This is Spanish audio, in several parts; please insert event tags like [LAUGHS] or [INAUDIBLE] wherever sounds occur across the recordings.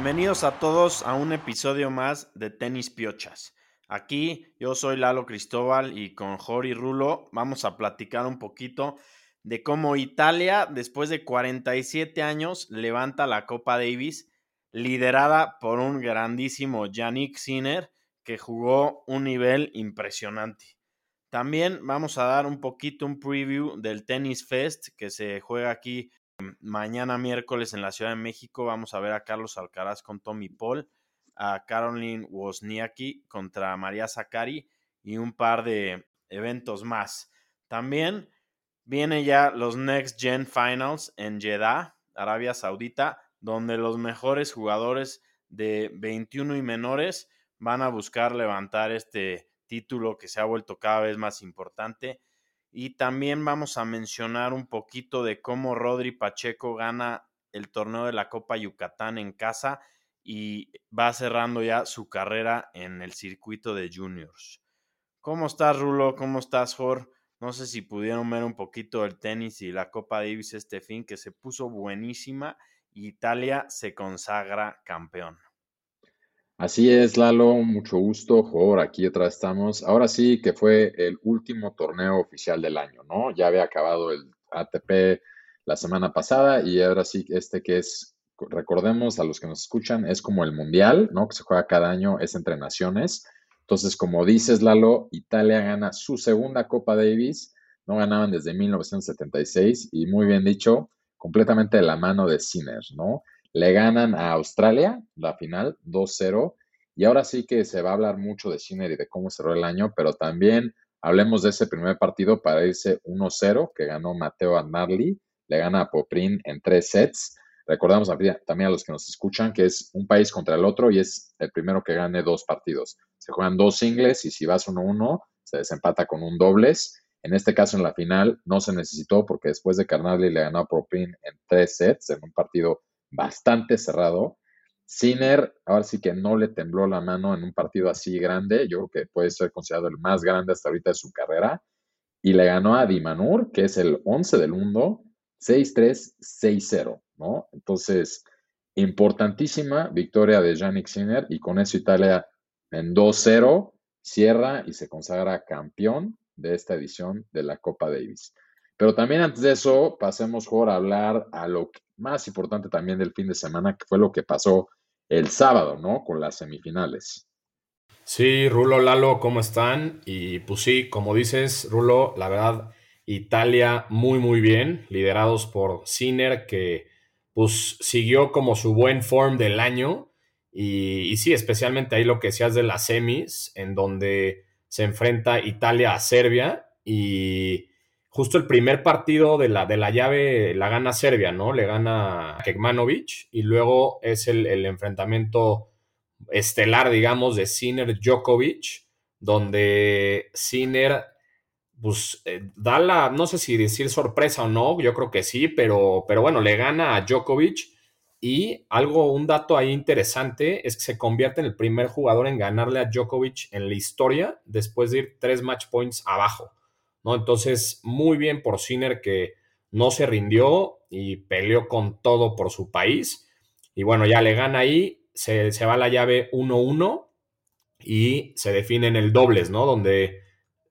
Bienvenidos a todos a un episodio más de Tenis Piochas. Aquí yo soy Lalo Cristóbal y con Jori Rulo vamos a platicar un poquito de cómo Italia, después de 47 años, levanta la Copa Davis, liderada por un grandísimo Yannick Sinner, que jugó un nivel impresionante. También vamos a dar un poquito un preview del Tennis Fest que se juega aquí mañana miércoles en la Ciudad de México. Vamos a ver a Carlos Alcaraz con Tommy Paul, a Caroline Wozniacki contra María Zakari y un par de eventos más. También viene ya los Next Gen Finals en Jeddah, Arabia Saudita, donde los mejores jugadores de 21 y menores van a buscar levantar este título que se ha vuelto cada vez más importante. Y también vamos a mencionar un poquito de cómo Rodri Pacheco gana el torneo de la Copa Yucatán en casa y va cerrando ya su carrera en el circuito de juniors. ¿Cómo estás, Rulo? ¿Cómo estás, Jor? No sé si pudieron ver un poquito el tenis y la Copa Davis este fin, que se puso buenísima. Italia se consagra campeón. Así es, Lalo, mucho gusto. Por aquí otra estamos. Ahora sí que fue el último torneo oficial del año, ¿no? Ya había acabado el ATP la semana pasada y ahora sí este que es, recordemos a los que nos escuchan, es como el Mundial, ¿no? Que se juega cada año, es entre naciones. Entonces, como dices, Lalo, Italia gana su segunda Copa Davis. No ganaban desde 1976 y muy bien dicho, completamente de la mano de Sinner, ¿no? Le ganan a Australia la final 2-0. Y ahora sí que se va a hablar mucho de Sinner y de cómo cerró el año, pero también hablemos de ese primer partido para irse 1-0 que ganó Mateo Arnarli. Le gana a Poprin en tres sets. Recordamos también a los que nos escuchan que es un país contra el otro y es el primero que gane dos partidos. Se juegan dos singles y si vas 1-1 se desempata con un dobles. En este caso, en la final, no se necesitó porque después de que le ganó a Poprin en tres sets, en un partido bastante cerrado. Sinner, ahora sí que no le tembló la mano en un partido así grande. Yo creo que puede ser considerado el más grande hasta ahorita de su carrera. Y le ganó a Dimanur, que es el 11 del mundo, 6-3, 6-0, ¿no? Entonces, importantísima victoria de Yannick Sinner y con eso Italia en 2-0 cierra y se consagra campeón de esta edición de la Copa Davis. Pero también antes de eso, pasemos por hablar a lo más importante también del fin de semana, que fue lo que pasó el sábado, ¿no? Con las semifinales. Sí, Rulo, Lalo, ¿cómo están? Y pues sí, como dices, Rulo, la verdad, Italia muy, muy bien, liderados por Sinner, que pues siguió como su buen form del año. Y, y sí, especialmente ahí lo que decías de las semis, en donde se enfrenta Italia a Serbia y justo el primer partido de la, de la llave la gana Serbia, ¿no? Le gana Kekmanovic y luego es el, enfrentamiento estelar, digamos, de Sinner Djokovic, donde Sinner pues eh, da la, no sé si decir sorpresa o no, yo creo que sí, pero, pero bueno, le gana a Djokovic y algo, un dato ahí interesante es que se convierte en el primer jugador en ganarle a Djokovic en la historia después de ir tres match points abajo. Entonces, muy bien por Sinner que no se rindió y peleó con todo por su país. Y bueno, ya le gana ahí, se, va la llave 1-1 y se define en el dobles, ¿no? Donde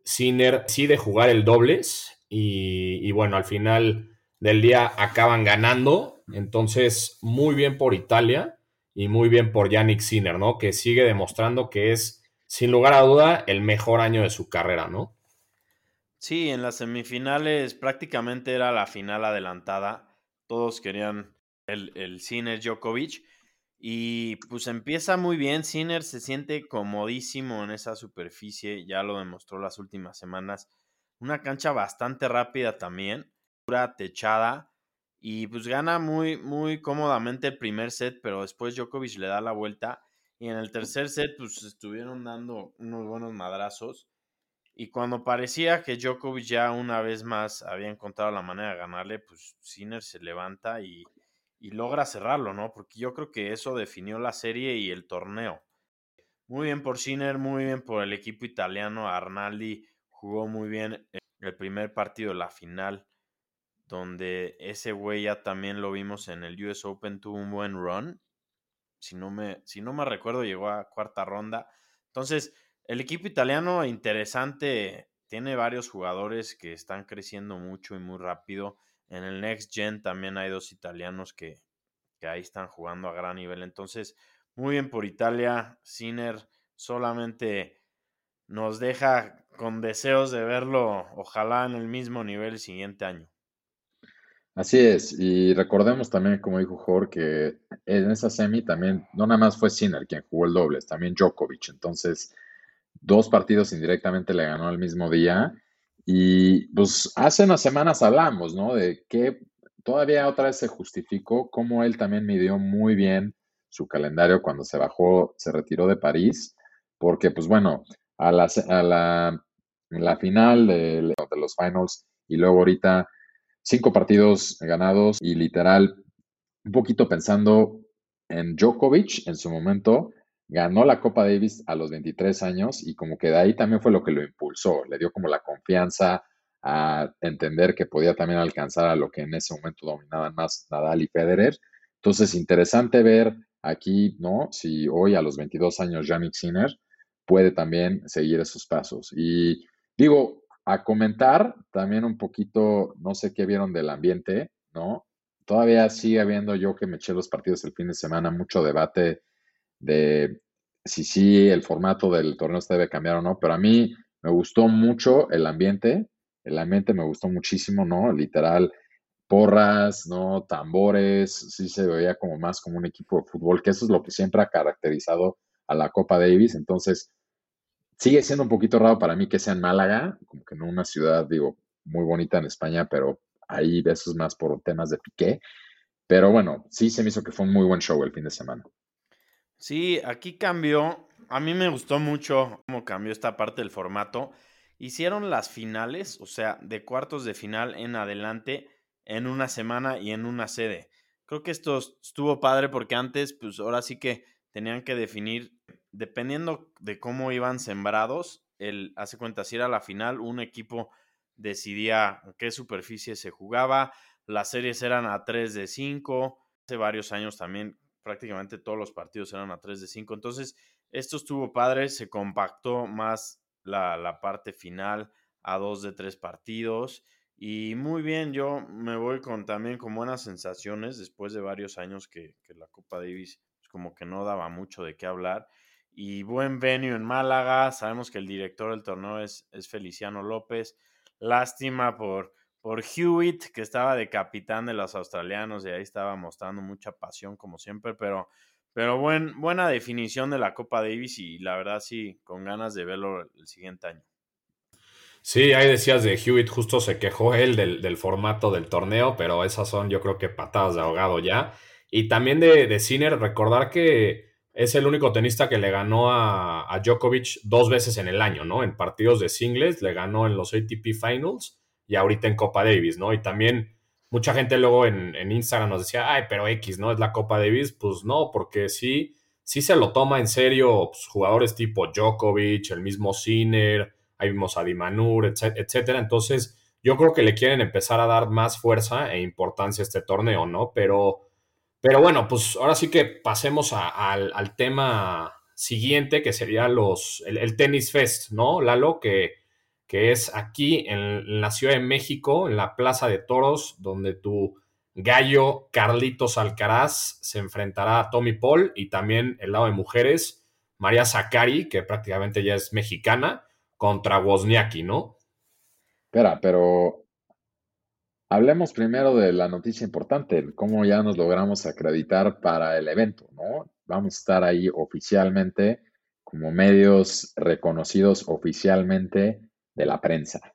Sinner decide jugar el dobles y, y bueno, al final del día acaban ganando. Entonces, muy bien por Italia y muy bien por Yannick Sinner, ¿no? Que sigue demostrando que es, sin lugar a duda, el mejor año de su carrera, ¿no? Sí, en las semifinales prácticamente era la final adelantada. Todos querían el, el Sinner Djokovic. Y pues empieza muy bien. Sinner se siente comodísimo en esa superficie. Ya lo demostró las últimas semanas. Una cancha bastante rápida también. Pura techada. Y pues gana muy, muy cómodamente el primer set. Pero después Djokovic le da la vuelta. Y en el tercer set, pues estuvieron dando unos buenos madrazos. Y cuando parecía que Djokovic ya una vez más había encontrado la manera de ganarle, pues Sinner se levanta y, logra cerrarlo, ¿no? Porque yo creo que eso definió la serie y el torneo. Muy bien por Sinner, muy bien por el equipo italiano. Arnaldi jugó muy bien el primer partido de la final. donde ese güey ya también lo vimos en el US Open, tuvo un buen run. Si no me, si no me recuerdo, llegó a cuarta ronda. Entonces, el equipo italiano interesante, tiene varios jugadores que están creciendo mucho y muy rápido. En el Next Gen también hay dos italianos que, que ahí están jugando a gran nivel. Entonces, muy bien por Italia. Sinner solamente nos deja con deseos de verlo, ojalá en el mismo nivel el siguiente año. Así es, y recordemos también, como dijo Jorge, que en esa semi también no nada más fue Sinner quien jugó el dobles, también Djokovic. Entonces, dos partidos indirectamente le ganó el mismo día. Y pues hace unas semanas hablamos, ¿no? De que todavía otra vez se justificó cómo él también midió muy bien su calendario cuando se bajó, se retiró de París, porque pues bueno, a la, a la, la final de, de los finals y luego ahorita cinco partidos ganados y literal, un poquito pensando en Djokovic en su momento, ganó la Copa Davis a los 23 años y como que de ahí también fue lo que lo impulsó, le dio como la confianza a entender que podía también alcanzar a lo que en ese momento dominaban más Nadal y Federer. Entonces, interesante ver aquí, ¿no? Si hoy a los 22 años Yannick Sinner puede también seguir esos pasos. Y digo, a comentar también un poquito, no sé qué vieron del ambiente, ¿no? Todavía sigue habiendo yo que me eché los partidos el fin de semana, mucho debate de si sí el formato del torneo se debe cambiar o no, pero a mí me gustó mucho el ambiente, el ambiente me gustó muchísimo, ¿no? Literal, porras, ¿no? Tambores, sí se veía como más como un equipo de fútbol, que eso es lo que siempre ha caracterizado a la Copa Davis, entonces sigue siendo un poquito raro para mí que sea en Málaga, como que no una ciudad, digo, muy bonita en España, pero ahí eso es más por temas de piqué. Pero bueno, sí se me hizo que fue un muy buen show el fin de semana. Sí, aquí cambió. A mí me gustó mucho cómo cambió esta parte del formato. Hicieron las finales, o sea, de cuartos de final en adelante, en una semana y en una sede. Creo que esto estuvo padre porque antes, pues ahora sí que tenían que definir dependiendo de cómo iban sembrados, el, hace cuenta, si era la final, un equipo decidía qué superficie se jugaba, las series eran a 3 de 5, hace varios años también prácticamente todos los partidos eran a 3 de 5, entonces esto estuvo padre, se compactó más la, la parte final a 2 de 3 partidos y muy bien, yo me voy con también con buenas sensaciones después de varios años que, que la Copa Davis pues, como que no daba mucho de qué hablar y buen venue en Málaga. Sabemos que el director del torneo es, es Feliciano López. Lástima por, por Hewitt, que estaba de capitán de los australianos y ahí estaba mostrando mucha pasión como siempre, pero, pero buen, buena definición de la Copa Davis y la verdad sí, con ganas de verlo el siguiente año. Sí, ahí decías de Hewitt, justo se quejó él del, del, formato del torneo, pero esas son yo creo que patadas de ahogado ya. Y también de, de Sinner, recordar que es el único tenista que le ganó a, Djokovic dos veces en el año, ¿no? En partidos de singles, le ganó en los ATP Finals y ahorita en Copa Davis, ¿no? Y también mucha gente luego en, Instagram nos decía, ay, pero X, ¿no? Es la Copa Davis. Pues no, porque sí, sí se lo toma en serio pues, jugadores tipo Djokovic, el mismo Sinner, ahí vimos a Dimanur, etcétera. Entonces, yo creo que le quieren empezar a dar más fuerza e importancia a este torneo, ¿no? Pero pero bueno, pues ahora sí que pasemos al, tema siguiente, que sería los, el, el, Tennis Fest, ¿no, Lalo? Que, que es aquí en, la Ciudad de México, en la Plaza de Toros, donde tu gallo Carlitos Alcaraz se enfrentará a Tommy Paul y también el lado de mujeres, María Zakari, que prácticamente ya es mexicana, contra Wozniacki, ¿no? Espera, pero Hablemos primero de la noticia importante, cómo ya nos logramos acreditar para el evento, ¿no? Vamos a estar ahí oficialmente como medios reconocidos oficialmente de la prensa.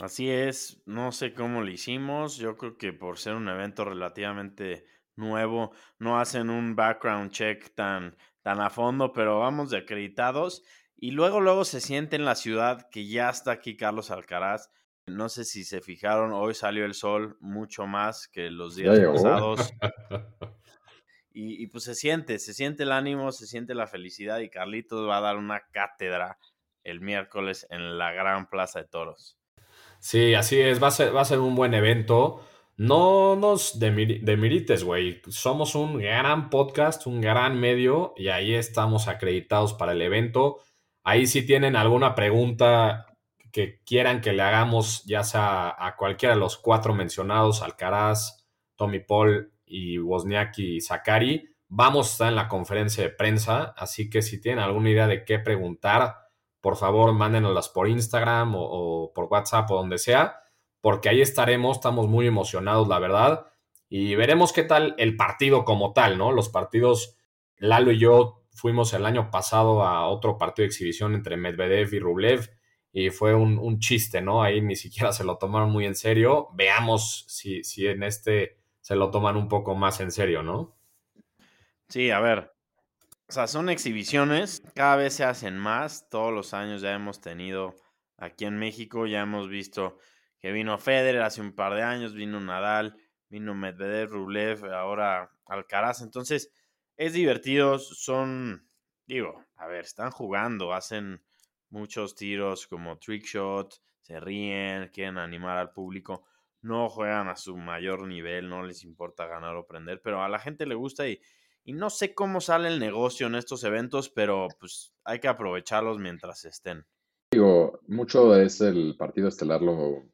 Así es, no sé cómo lo hicimos, yo creo que por ser un evento relativamente nuevo, no hacen un background check tan, tan a fondo, pero vamos de acreditados y luego luego se siente en la ciudad que ya está aquí Carlos Alcaraz no sé si se fijaron, hoy salió el sol mucho más que los días pasados. [LAUGHS] Y, pues se siente, se siente el ánimo, se siente la felicidad y Carlitos va a dar una cátedra el miércoles en la gran plaza de toros. Sí, así es, va a ser, va a ser un buen evento. No nos demirites, güey. Somos un gran podcast, un gran medio y ahí estamos acreditados para el evento. Ahí si tienen alguna pregunta que quieran que le hagamos, ya sea a cualquiera de los cuatro mencionados, Alcaraz, Tommy Paul y Wozniacki y Zakari, vamos a estar en la conferencia de prensa, así que si tienen alguna idea de qué preguntar, por favor mándenoslas por Instagram o, por WhatsApp o donde sea porque ahí estaremos, estamos muy emocionados, la verdad, y veremos qué tal el partido como tal, ¿no? Los partidos, Lalo y yo fuimos el año pasado a otro partido de exhibición entre Medvedev y Rublev, y fue un, chiste, ¿no? Ahí ni siquiera se lo tomaron muy en serio. Veamos si, si en este se lo toman un poco más en serio, ¿no? Sí, a ver. O sea, son exhibiciones, cada vez se hacen más, todos los años ya hemos tenido aquí en México, ya hemos visto que vino Federer hace un par de años, vino Nadal, vino Medvedev, Rublev, ahora Alcaraz. Entonces, es divertido, son, digo, a ver, están jugando, hacen muchos tiros como trick shot, se ríen, quieren animar al público, no juegan a su mayor nivel, no les importa ganar o prender, pero a la gente le gusta y, y no sé cómo sale el negocio en estos eventos, pero pues hay que aprovecharlos mientras estén. Digo, mucho es el partido estelar lo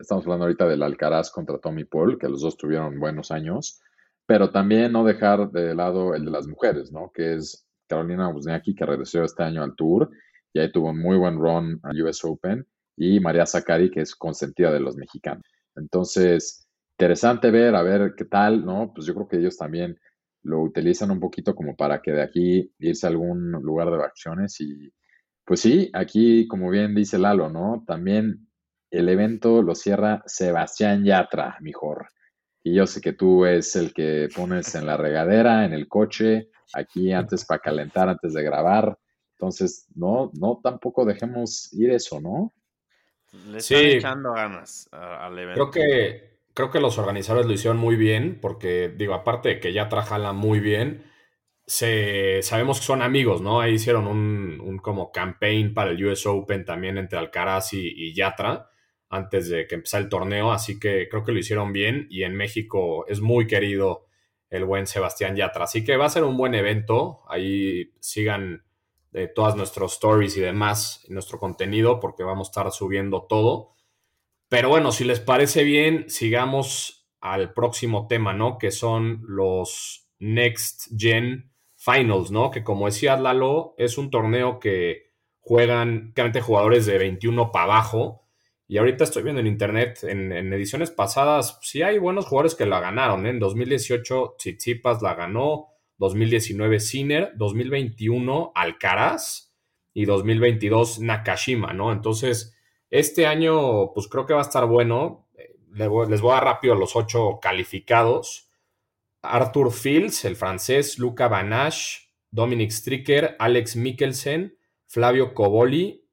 estamos hablando ahorita del Alcaraz contra Tommy Paul, que los dos tuvieron buenos años, pero también no dejar de lado el de las mujeres, ¿no? Que es Carolina Wozniacki, que regresó este año al Tour y ahí tuvo un muy buen run al US Open, y María Zacari, que es consentida de los mexicanos. Entonces, interesante ver, a ver qué tal, ¿no? Pues yo creo que ellos también lo utilizan un poquito como para que de aquí irse a algún lugar de vacaciones y pues sí, aquí como bien dice Lalo, ¿no? También el evento lo cierra Sebastián Yatra, mejor. Y yo sé que tú es el que pones en la regadera, en el coche, aquí antes para calentar, antes de grabar. Entonces, no, no tampoco dejemos ir eso, ¿no? Le están echando ganas al evento. Creo que, creo que los organizadores lo hicieron muy bien, porque, digo, aparte de que Yatra jala muy bien, se, sabemos que son amigos, ¿no? Ahí hicieron un, un como campaign para el US Open también entre Alcaraz y, Yatra antes de que empezara el torneo, así que creo que lo hicieron bien y en México es muy querido el buen Sebastián Yatra, así que va a ser un buen evento, ahí sigan eh, todas nuestras stories y demás, nuestro contenido, porque vamos a estar subiendo todo. Pero bueno, si les parece bien, sigamos al próximo tema, ¿no? Que son los Next Gen Finals, ¿no? Que como decía Lalo, es un torneo que juegan claramente jugadores de 21 para abajo y ahorita estoy viendo en internet, en, ediciones pasadas, sí hay buenos jugadores que la ganaron. ¿eh? En 2018, Tsitsipas la ganó. 2019, Sinner. 2021, Alcaraz. Y 2022, Nakashima, ¿no? Entonces, este año, pues creo que va a estar bueno. Les voy, a dar rápido los ocho calificados. Arthur Fields, el francés, Luca Banache, Dominic Stricker, Alex Mikkelsen, Flavio Coboli,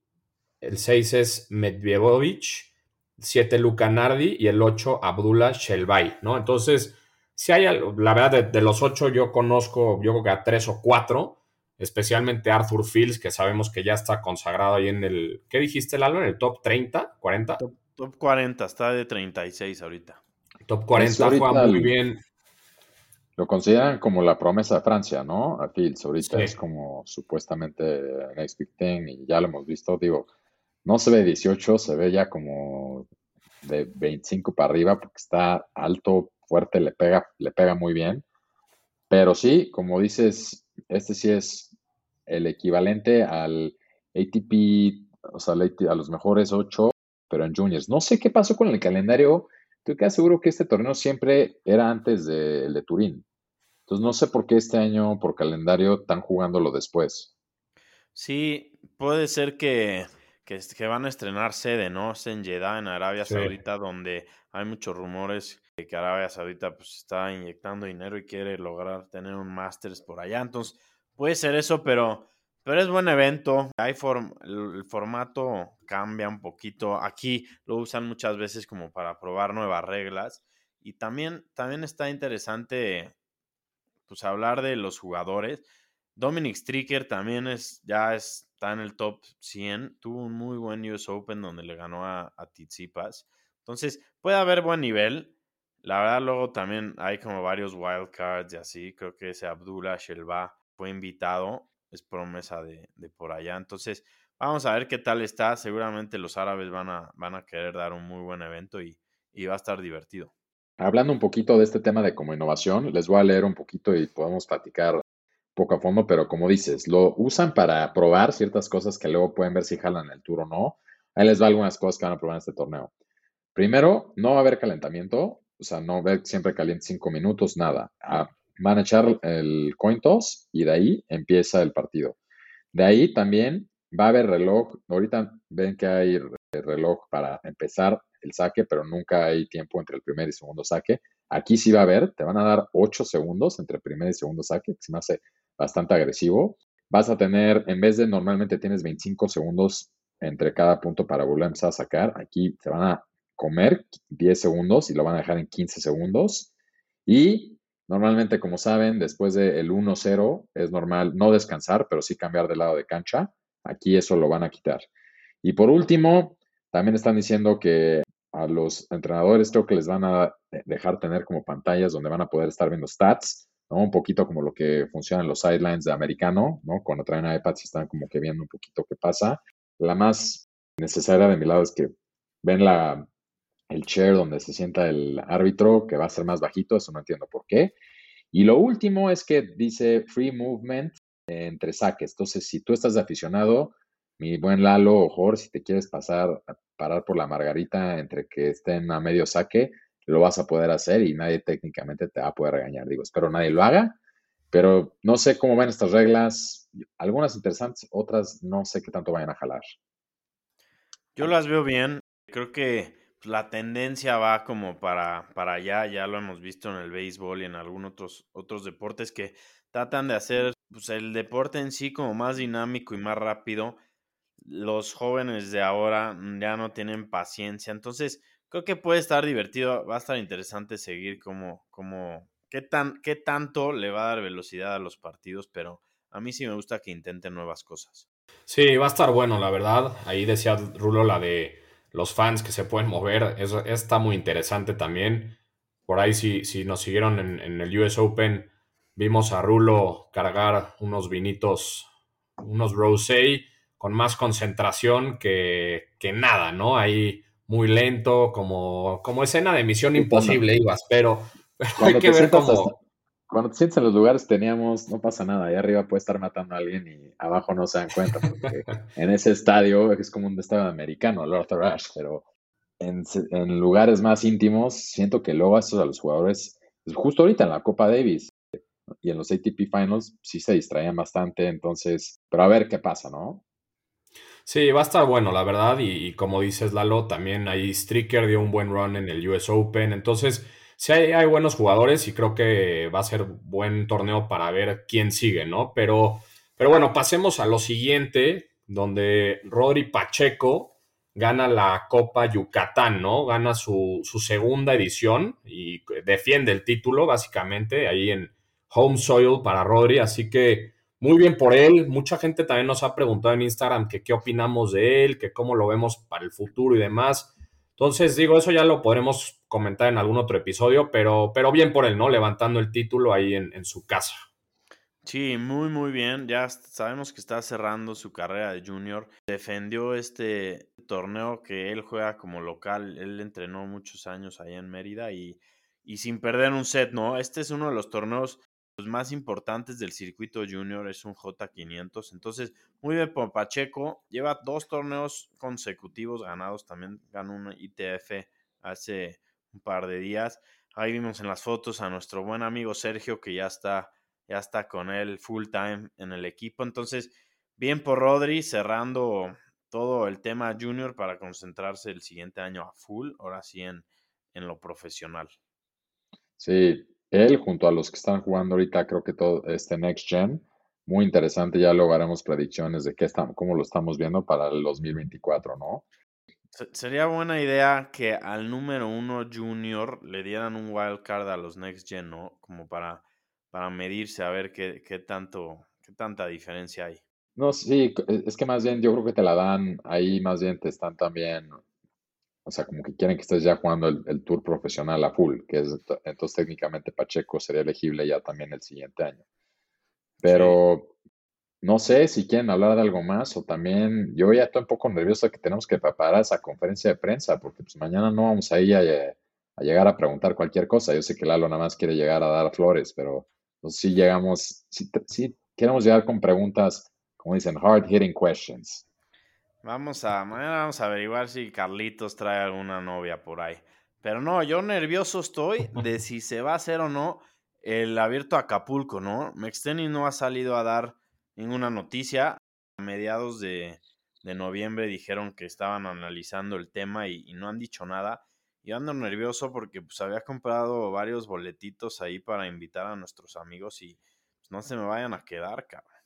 el 6 es Medvedovich, 7 Luca Nardi y el 8 Abdullah Shelbay, ¿no? Entonces, si hay, la verdad, de, los 8 yo conozco, yo creo que a 3 o 4, especialmente Arthur Fields, que sabemos que ya está consagrado ahí en el, ¿qué dijiste, Lalo? ¿En el top 30, 40? Top, 40, está de 36 ahorita. Top 40, pues juega muy bien. Lo consideran como la promesa de Francia, ¿no? A Fields ahorita es como supuestamente next big thing y ya lo hemos visto, digo, no se ve 18, se ve ya como de 25 para arriba porque está alto, fuerte, le pega, le pega muy bien. Pero sí, como dices, este sí es el equivalente al ATP, o sea, a los mejores 8, pero en juniors. No sé qué pasó con el calendario. Estoy casi seguro que este torneo siempre era antes del de Turín. Entonces no sé por qué este año, por calendario, están jugándolo después. Sí, puede ser que que, van a estrenar sede, ¿no? En Jeddah, en Arabia Saudita, donde hay muchos rumores de que Arabia Saudita pues está inyectando dinero y quiere lograr tener un Masters por allá. Entonces, puede ser eso, pero, pero es buen evento. Hay el, formato cambia un poquito. Aquí lo usan muchas veces como para probar nuevas reglas. Y también, también está interesante pues hablar de los jugadores. Dominic Stricker también es, ya es está en el top 100. Tuvo un muy buen US Open donde le ganó a, a Tizipas. Entonces, puede haber buen nivel. La verdad, luego también hay como varios wildcards y así. Creo que ese Abdullah Shelba fue invitado. Es promesa de, por allá. Entonces, vamos a ver qué tal está. Seguramente los árabes van a, van a querer dar un muy buen evento y, y va a estar divertido. Hablando un poquito de este tema de como innovación, les voy a leer un poquito y podemos platicar poco a fondo, pero como dices, lo usan para probar ciertas cosas que luego pueden ver si jalan el tour o no. Ahí les va algunas cosas que van a probar en este torneo. Primero, no va a haber calentamiento, o sea, no ver siempre caliente cinco minutos, nada. Ah, van a echar el coin toss y de ahí empieza el partido. De ahí también va a haber reloj. Ahorita ven que hay reloj para empezar el saque, pero nunca hay tiempo entre el primer y segundo saque. Aquí sí va a haber, te van a dar 8 segundos entre primer y segundo saque, que se me hace bastante agresivo. Vas a tener, en vez de normalmente tienes 25 segundos entre cada punto para volver a empezar a sacar, aquí te van a comer 10 segundos y lo van a dejar en 15 segundos. Y normalmente, como saben, después del 1-0 es normal no descansar, pero sí cambiar de lado de cancha. Aquí eso lo van a quitar. Y por último, también están diciendo que a los entrenadores creo que les van a dejar tener como pantallas donde van a poder estar viendo stats. Un poquito como lo que funciona en los sidelines de americano, ¿no? Cuando traen iPads y están como que viendo un poquito qué pasa. La más necesaria de mi lado es que ven la, el chair donde se sienta el árbitro, que va a ser más bajito, eso no entiendo por qué. Y lo último es que dice free movement entre saques. Entonces, si tú estás de aficionado, mi buen Lalo o Jorge, si te quieres pasar, a parar por la margarita entre que estén a medio saque, lo vas a poder hacer y nadie técnicamente te va a poder regañar. Digo, espero nadie lo haga, pero no sé cómo van estas reglas. Algunas interesantes, otras no sé qué tanto vayan a jalar. Yo las veo bien. Creo que la tendencia va como para, para allá. Ya lo hemos visto en el béisbol y en algunos otros, otros deportes que tratan de hacer pues, el deporte en sí como más dinámico y más rápido los jóvenes de ahora mm, ya no tienen paciencia. Entonces, creo que puede estar divertido, va a estar interesante seguir cómo, cómo, qué, tan, qué tanto le va a dar velocidad a los partidos, pero a mí sí me gusta que intenten nuevas cosas. Sí, va a estar bueno, la verdad. Ahí decía Rulo la de los fans que se pueden mover. Eso está muy interesante también. Por ahí, si, si nos siguieron en, en el US Open, vimos a Rulo cargar unos vinitos, unos rosé con más concentración que, que nada, ¿no? Ahí muy lento, como, como escena de misión imposible ibas, pero, hay que ver cómo... cuando te sientes en los lugares teníamos, no pasa nada, ahí arriba puede estar matando a alguien y abajo no se dan cuenta, porque [LAUGHS] en ese estadio es como un estadio americano, Lord Rush, pero en, en, lugares más íntimos siento que luego eso a los jugadores, justo ahorita en la Copa Davis y en los ATP Finals sí se distraían bastante, entonces, pero a ver qué pasa, ¿no? Sí, va a estar bueno, la verdad. Y, como dices, Lalo, también ahí Stricker dio un buen run en el US Open. Entonces, sí hay, hay, buenos jugadores y creo que va a ser buen torneo para ver quién sigue, ¿no? Pero, pero bueno, pasemos a lo siguiente, donde Rodri Pacheco gana la Copa Yucatán, ¿no? Gana su, su segunda edición y defiende el título, básicamente, ahí en home soil para Rodri. Así que muy bien por él. Mucha gente también nos ha preguntado en Instagram que qué opinamos de él, que cómo lo vemos para el futuro y demás. Entonces, digo, eso ya lo podremos comentar en algún otro episodio, pero, pero bien por él, ¿no? Levantando el título ahí en, en su casa. Sí, muy, muy bien. Ya sabemos que está cerrando su carrera de junior. Defendió este torneo que él juega como local. Él entrenó muchos años ahí en Mérida y, y sin perder un set, ¿no? Este es uno de los torneos los más importantes del circuito junior es un J500. Entonces, muy bien por Pacheco. Lleva dos torneos consecutivos ganados. También ganó un ITF hace un par de días. Ahí vimos en las fotos a nuestro buen amigo Sergio que ya está, ya está con él full time en el equipo. Entonces, bien por Rodri cerrando todo el tema junior para concentrarse el siguiente año a full, ahora sí en, en lo profesional. Sí, él junto a los que están jugando ahorita, creo que todo este Next Gen, muy interesante, ya luego haremos predicciones de qué estamos, cómo lo estamos viendo para el 2024, ¿no? Sería buena idea que al número uno junior le dieran un wild card a los Next Gen, ¿no? Como para, para medirse a ver qué, qué tanto, qué tanta diferencia hay. No, sí, es que más bien yo creo que te la dan ahí, más bien te están también, o sea, como que quieren que estés ya jugando el, tour profesional a full, que es, entonces técnicamente Pacheco sería elegible ya también el siguiente año. Pero no sé si quieren hablar de algo más o también, yo ya estoy un poco nervioso que tenemos que preparar esa conferencia de prensa, porque pues mañana no vamos ahí a, a llegar a preguntar cualquier cosa. Yo sé que Lalo nada más quiere llegar a dar flores, pero sí llegamos, sí queremos llegar con preguntas como dicen, hard hitting questions. Vamos a, vamos a averiguar si Carlitos trae alguna novia por ahí. Pero no, yo nervioso estoy de [LAUGHS] si se va a hacer o no el abierto Acapulco, ¿no? Mexteni no ha salido a dar ninguna noticia. A mediados de, noviembre dijeron que estaban analizando el tema y, no han dicho nada. Y ando nervioso porque pues había comprado varios boletitos ahí para invitar a nuestros amigos y pues, no se me vayan a quedar, cabrón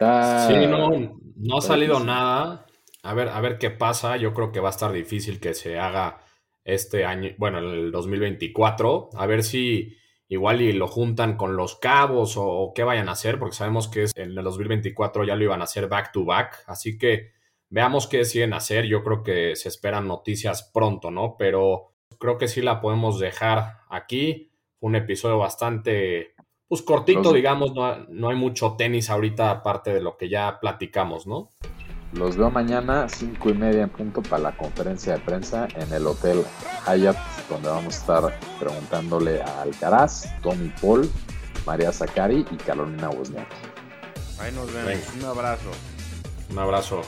sí, no, no ha salido nada. A ver, a ver qué pasa. Yo creo que va a estar difícil que se haga este año, bueno, el 2024. A ver si igual y lo juntan con los cabos o, qué vayan a hacer, porque sabemos que en el 2024 ya lo iban a hacer back to back. Así que veamos qué deciden hacer. Yo creo que se esperan noticias pronto, ¿no? Pero creo que sí la podemos dejar aquí. Fue un episodio bastante pues cortito, digamos, no, hay mucho tenis ahorita aparte de lo que ya platicamos, ¿no? Los veo mañana, cinco y media en punto, para la conferencia de prensa en el Hotel Hyatt, donde vamos a estar preguntándole a Alcaraz, Tommy Paul, María Zakari y Carolina Wozniacki. Ahí nos vemos. Un abrazo. Un abrazo.